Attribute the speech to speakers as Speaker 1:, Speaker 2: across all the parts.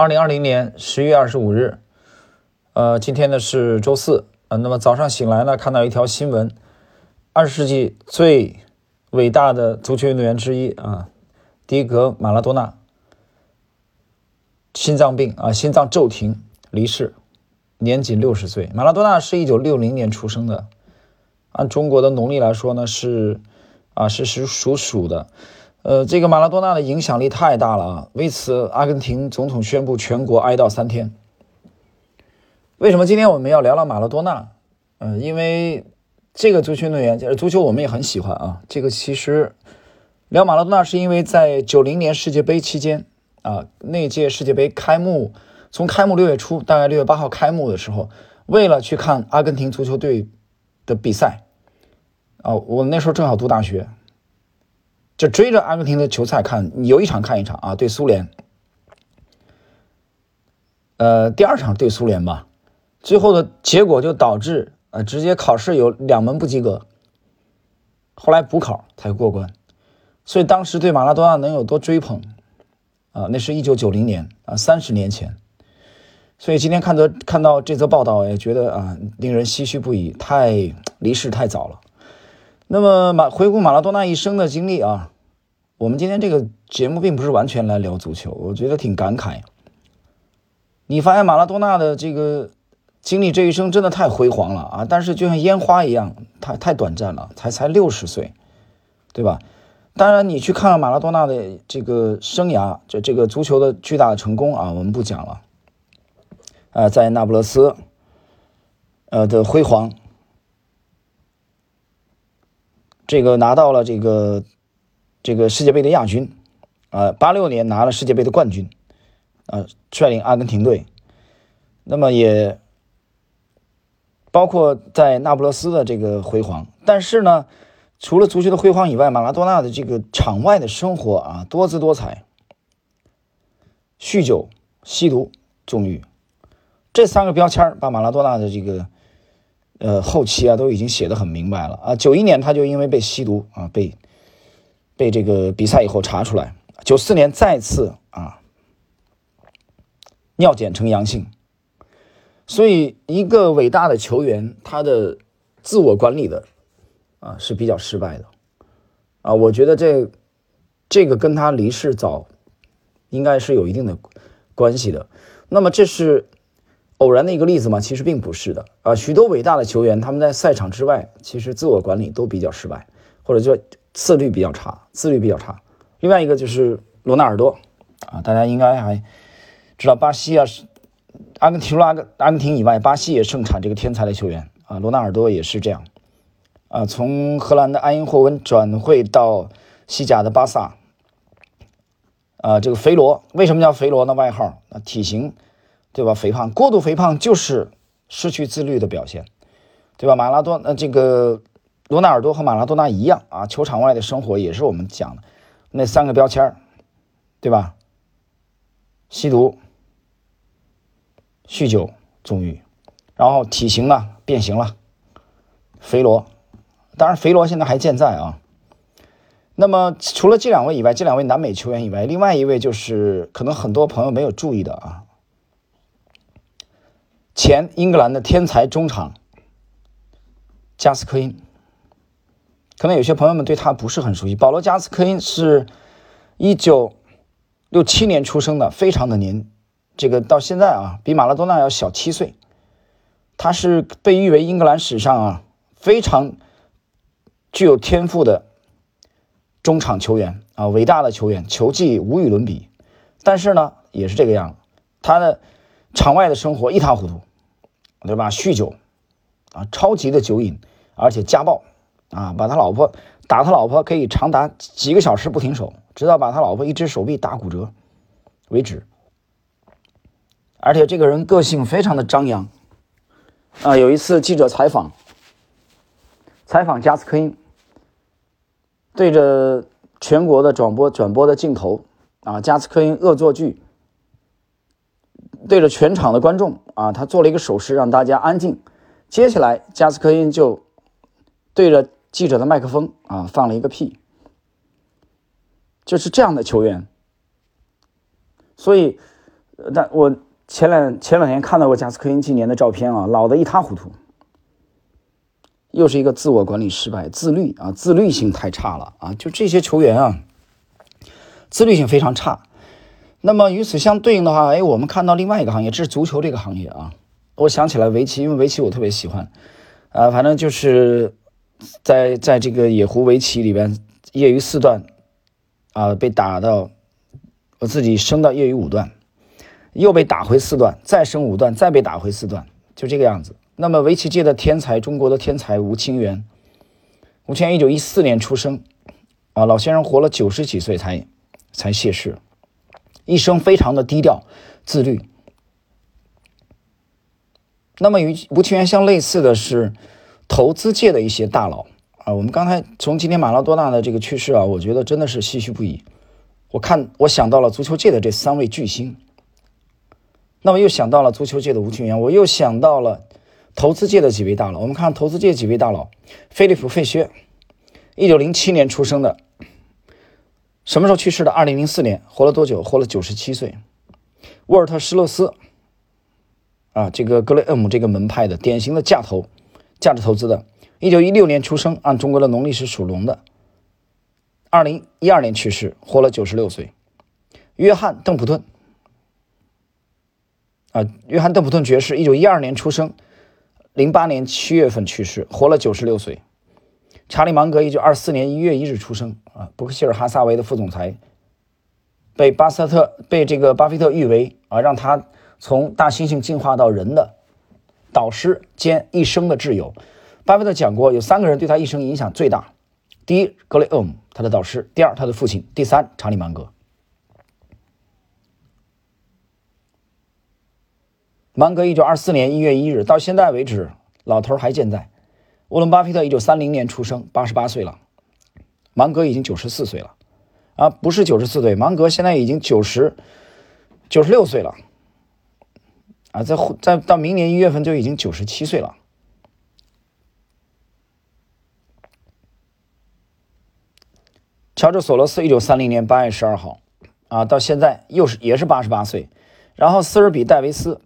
Speaker 1: 二零二零年十月二十五日，呃，今天呢是周四，呃，那么早上醒来呢，看到一条新闻，二十世纪最伟大的足球运动员之一啊，迪格马拉多纳，心脏病啊，心脏骤停离世，年仅六十岁。马拉多纳是一九六零年出生的，按中国的农历来说呢，是啊，是是属鼠的。呃，这个马拉多纳的影响力太大了啊！为此，阿根廷总统宣布全国哀悼三天。为什么今天我们要聊聊马拉多纳？嗯，因为这个足球运动员，就是足球，我们也很喜欢啊。这个其实聊马拉多纳，是因为在九零年世界杯期间啊，那届世界杯开幕，从开幕六月初，大概六月八号开幕的时候，为了去看阿根廷足球队的比赛啊，我那时候正好读大学。就追着阿根廷的球赛看，有一场看一场啊，对苏联，呃，第二场对苏联吧，最后的结果就导致呃，直接考试有两门不及格，后来补考才过关，所以当时对马拉多纳能有多追捧啊？那是一九九零年啊，三十年前，所以今天看到看到这则报道，也觉得啊，令人唏嘘不已，太离世太早了。那么马回顾马拉多纳一生的经历啊，我们今天这个节目并不是完全来聊足球，我觉得挺感慨。你发现马拉多纳的这个经历这一生真的太辉煌了啊，但是就像烟花一样，太太短暂了，才才六十岁，对吧？当然，你去看看马拉多纳的这个生涯，这这个足球的巨大的成功啊，我们不讲了。呃，在那不勒斯，呃的辉煌。这个拿到了这个这个世界杯的亚军，啊，八六年拿了世界杯的冠军，啊，率领阿根廷队，那么也包括在那不勒斯的这个辉煌。但是呢，除了足球的辉煌以外，马拉多纳的这个场外的生活啊，多姿多彩，酗酒、吸毒、纵欲，这三个标签把马拉多纳的这个。呃，后期啊都已经写的很明白了啊。九一年他就因为被吸毒啊，被被这个比赛以后查出来。九四年再次啊尿检呈阳性，所以一个伟大的球员，他的自我管理的啊是比较失败的啊。我觉得这这个跟他离世早应该是有一定的关系的。那么这是。偶然的一个例子吗？其实并不是的啊！许多伟大的球员，他们在赛场之外，其实自我管理都比较失败，或者叫自律比较差，自律比较差。另外一个就是罗纳尔多啊，大家应该还知道，巴西啊，阿根廷、阿根阿根廷以外，巴西也盛产这个天才的球员啊。罗纳尔多也是这样啊，从荷兰的埃因霍温转会到西甲的巴萨啊，这个肥罗为什么叫肥罗呢？外号啊，体型。对吧？肥胖，过度肥胖就是失去自律的表现，对吧？马拉多，呃，这个罗纳尔多和马拉多纳一样啊，球场外的生活也是我们讲的那三个标签对吧？吸毒、酗酒、纵欲，然后体型呢变形了，肥罗，当然肥罗现在还健在啊。那么除了这两位以外，这两位南美球员以外，另外一位就是可能很多朋友没有注意的啊。前英格兰的天才中场加斯科因，可能有些朋友们对他不是很熟悉。保罗·加斯科因是一九六七年出生的，非常的年，这个到现在啊，比马拉多纳要小七岁。他是被誉为英格兰史上啊非常具有天赋的中场球员啊，伟大的球员，球技无与伦比。但是呢，也是这个样子，他的场外的生活一塌糊涂。对吧？酗酒，啊，超级的酒瘾，而且家暴，啊，把他老婆打他老婆可以长达几个小时不停手，直到把他老婆一只手臂打骨折为止。而且这个人个性非常的张扬，啊，有一次记者采访，采访加斯科因，对着全国的转播转播的镜头，啊，加斯科因恶作剧。对着全场的观众啊，他做了一个手势，让大家安静。接下来，加斯科因就对着记者的麦克风啊放了一个屁。就是这样的球员，所以但我前两前两天看到过加斯科因今年的照片啊，老的一塌糊涂，又是一个自我管理失败，自律啊，自律性太差了啊，就这些球员啊，自律性非常差。那么与此相对应的话，哎，我们看到另外一个行业，这是足球这个行业啊。我想起来围棋，因为围棋我特别喜欢，啊，反正就是在在这个野狐围棋里边，业余四段啊被打到，我自己升到业余五段，又被打回四段，再升五段，再被打回四段，就这个样子。那么围棋界的天才，中国的天才吴清源，吴清源一九一四年出生，啊，老先生活了九十几岁才才谢世。一生非常的低调、自律。那么与吴清源相类似的是，投资界的一些大佬啊。我们刚才从今天马拉多纳的这个去世啊，我觉得真的是唏嘘不已。我看我想到了足球界的这三位巨星，那么又想到了足球界的吴清源，我又想到了投资界的几位大佬。我们看投资界几位大佬，菲利普·费薛，一九零七年出生的。什么时候去世的？二零零四年，活了多久？活了九十七岁。沃尔特·施洛斯，啊，这个格雷厄姆这个门派的典型的价投、价值投资的，一九一六年出生，按中国的农历是属龙的。二零一二年去世，活了九十六岁。约翰·邓普顿，啊，约翰·邓普顿爵士，一九一二年出生，零八年七月份去世，活了九十六岁。查理芒格一九二四年一月一日出生啊，伯克希尔哈萨维的副总裁，被巴斯特被这个巴菲特誉为啊，让他从大猩猩进化到人的导师兼一生的挚友。巴菲特讲过，有三个人对他一生影响最大：第一，格雷厄姆，他的导师；第二，他的父亲；第三，查理芒格。芒格一九二四年一月一日到现在为止，老头还健在。沃伦·巴菲特一九三零年出生，八十八岁了。芒格已经九十四岁了，啊，不是九十四岁，芒格现在已经九十九十六岁了，啊，在在到明年一月份就已经九十七岁了。乔治·索罗斯一九三零年八月十二号，啊，到现在又是也是八十八岁。然后斯尔比·戴维斯，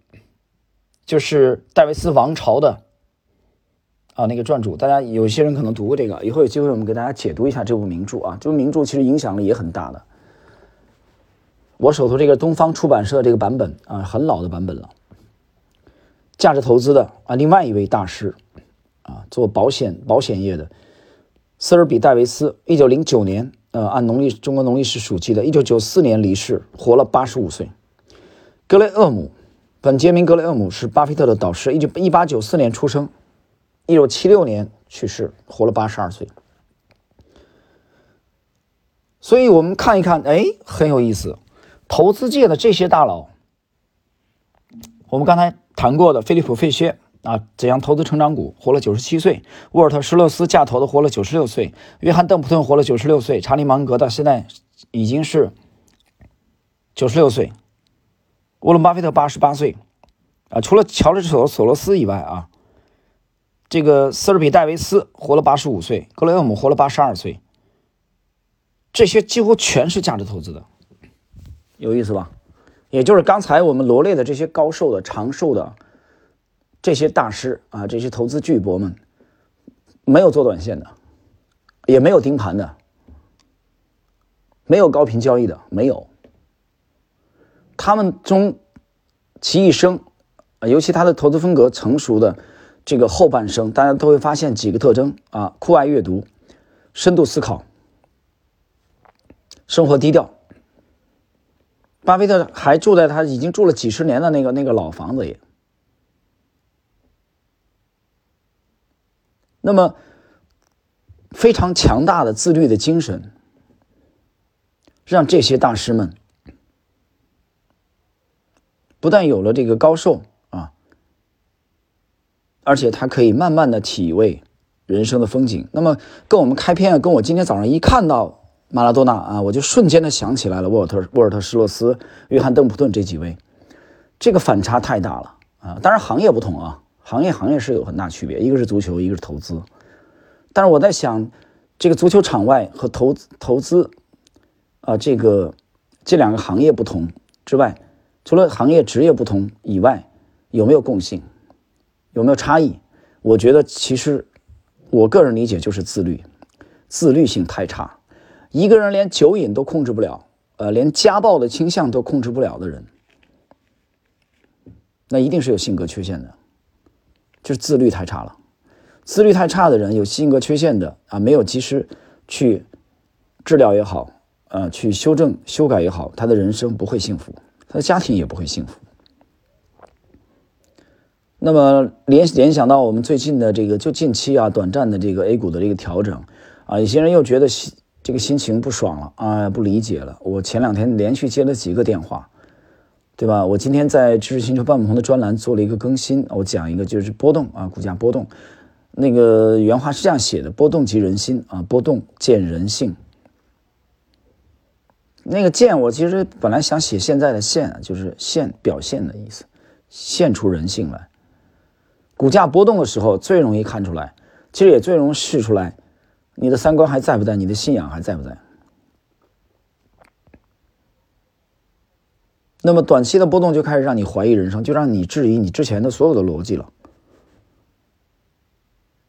Speaker 1: 就是戴维斯王朝的。啊，那个传主，大家有些人可能读过这个，以后有机会我们给大家解读一下这部名著啊。这部名著其实影响力也很大的。我手头这个东方出版社这个版本啊，很老的版本了。价值投资的啊，另外一位大师啊，做保险保险业的，斯尔比戴维斯，一九零九年，呃，按农历中国农历是属鸡的，一九九四年离世，活了八十五岁。格雷厄姆，本杰明·格雷厄姆是巴菲特的导师，一九一八九四年出生。一九七六年去世，活了八十二岁。所以，我们看一看，哎，很有意思。投资界的这些大佬，我们刚才谈过的菲利普·费歇啊，怎样投资成长股，活了九十七岁；沃尔特·施洛斯价投的，活了九十六岁；约翰·邓普顿活了九十六岁；查理·芒格到现在已经是九十六岁；沃伦·巴菲特八十八岁。啊，除了乔治·索索罗斯以外啊。这个斯尔比戴维斯活了八十五岁，格雷厄姆活了八十二岁，这些几乎全是价值投资的，有意思吧？也就是刚才我们罗列的这些高寿的、长寿的这些大师啊，这些投资巨擘们，没有做短线的，也没有盯盘的，没有高频交易的，没有。他们中其一生啊，尤其他的投资风格成熟的。这个后半生，大家都会发现几个特征啊：酷爱阅读、深度思考、生活低调。巴菲特还住在他已经住了几十年的那个那个老房子里。那么，非常强大的自律的精神，让这些大师们不但有了这个高寿。而且他可以慢慢的体味人生的风景。那么跟我们开篇，跟我今天早上一看到马拉多纳啊，我就瞬间的想起来了沃尔特、沃尔特施洛斯、约翰邓普顿这几位，这个反差太大了啊！当然行业不同啊，行业行业是有很大区别，一个是足球，一个是投资。但是我在想，这个足球场外和投投资啊，这个这两个行业不同之外，除了行业职业不同以外，有没有共性？有没有差异？我觉得其实，我个人理解就是自律，自律性太差。一个人连酒瘾都控制不了，呃，连家暴的倾向都控制不了的人，那一定是有性格缺陷的，就是自律太差了。自律太差的人，有性格缺陷的啊，没有及时去治疗也好，呃，去修正修改也好，他的人生不会幸福，他的家庭也不会幸福。那么联联想到我们最近的这个就近期啊短暂的这个 A 股的这个调整啊，有些人又觉得心这个心情不爽了啊，不理解了。我前两天连续接了几个电话，对吧？我今天在知识星球半亩红的专栏做了一个更新，我讲一个就是波动啊，股价波动。那个原话是这样写的：波动即人心啊，波动见人性。那个见我其实本来想写现在的现，就是现表现的意思，现出人性来。股价波动的时候最容易看出来，其实也最容易试出来，你的三观还在不在，你的信仰还在不在。那么短期的波动就开始让你怀疑人生，就让你质疑你之前的所有的逻辑了。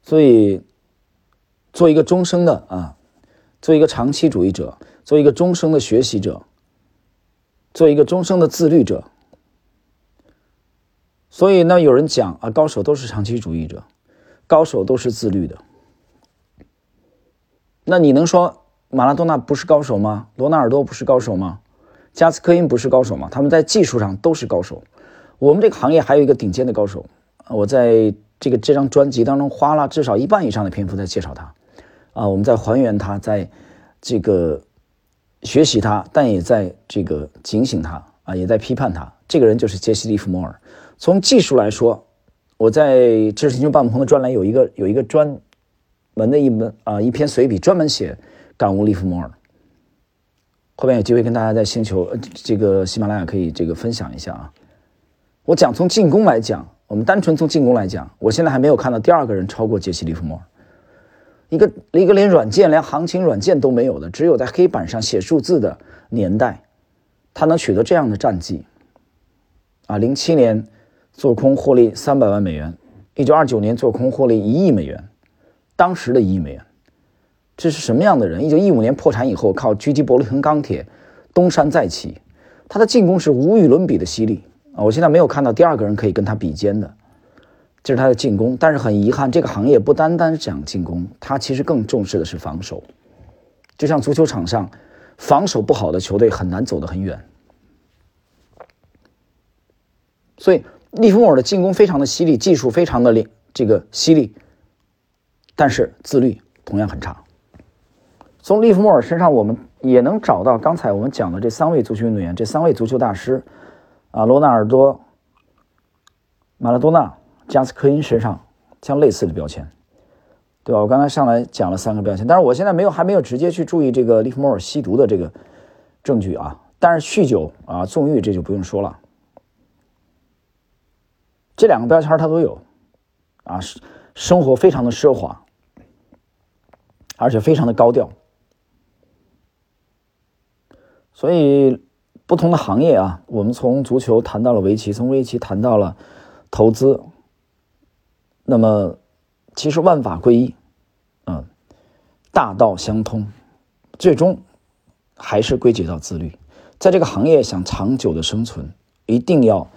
Speaker 1: 所以，做一个终生的啊，做一个长期主义者，做一个终生的学习者，做一个终生的自律者。所以呢，有人讲啊，高手都是长期主义者，高手都是自律的。那你能说马拉多纳不是高手吗？罗纳尔多不是高手吗？加斯科因不是高手吗？他们在技术上都是高手。我们这个行业还有一个顶尖的高手，我在。这个这张专辑当中花了至少一半以上的篇幅在介绍他，啊，我们在还原他，在这个学习他，但也在这个警醒他，啊，也在批判他。这个人就是杰西·利弗莫尔。从技术来说，我在《知识星球半亩红》的专栏有一个有一个专门的一门啊一篇随笔，专门写感悟利弗莫尔。后面有机会跟大家在星球呃这个喜马拉雅可以这个分享一下啊。我讲从进攻来讲。我们单纯从进攻来讲，我现在还没有看到第二个人超过杰西·利弗莫尔，一个一个连软件、连行情软件都没有的，只有在黑板上写数字的年代，他能取得这样的战绩。啊，零七年做空获利三百万美元，一九二九年做空获利一亿美元，当时的一亿美元，这是什么样的人？一九一五年破产以后，靠狙击伯利恒钢铁东山再起，他的进攻是无与伦比的犀利。啊，我现在没有看到第二个人可以跟他比肩的，这是他的进攻。但是很遗憾，这个行业不单单讲进攻，他其实更重视的是防守。就像足球场上，防守不好的球队很难走得很远。所以利弗莫尔的进攻非常的犀利，技术非常的厉，这个犀利，但是自律同样很差。从利弗莫尔身上，我们也能找到刚才我们讲的这三位足球运动员，这三位足球大师。啊，罗纳尔多、马拉多纳、加斯科因身上像类似的标签，对吧？我刚才上来讲了三个标签，但是我现在没有还没有直接去注意这个利弗莫尔吸毒的这个证据啊。但是酗酒啊、纵欲这就不用说了，这两个标签他都有啊，生活非常的奢华，而且非常的高调，所以。不同的行业啊，我们从足球谈到了围棋，从围棋谈到了投资。那么，其实万法归一，嗯，大道相通，最终还是归结到自律。在这个行业想长久的生存，一定要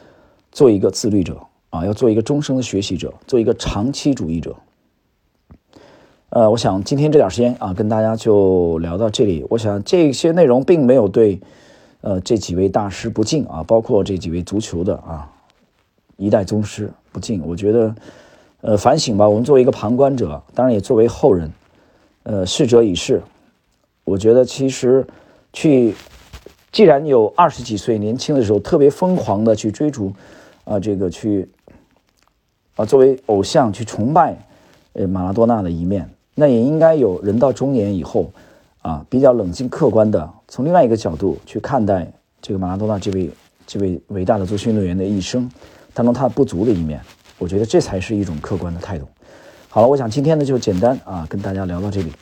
Speaker 1: 做一个自律者啊，要做一个终生的学习者，做一个长期主义者。呃，我想今天这点时间啊，跟大家就聊到这里。我想这些内容并没有对。呃，这几位大师不敬啊，包括这几位足球的啊一代宗师不敬。我觉得，呃，反省吧。我们作为一个旁观者，当然也作为后人，呃，逝者已逝。我觉得其实去，既然有二十几岁年轻的时候特别疯狂的去追逐啊，这个去啊作为偶像去崇拜呃马拉多纳的一面，那也应该有人到中年以后。啊，比较冷静客观的，从另外一个角度去看待这个马拉多纳这位这位伟大的足球运动员的一生当中他不足的一面，我觉得这才是一种客观的态度。好了，我想今天呢就简单啊跟大家聊到这里。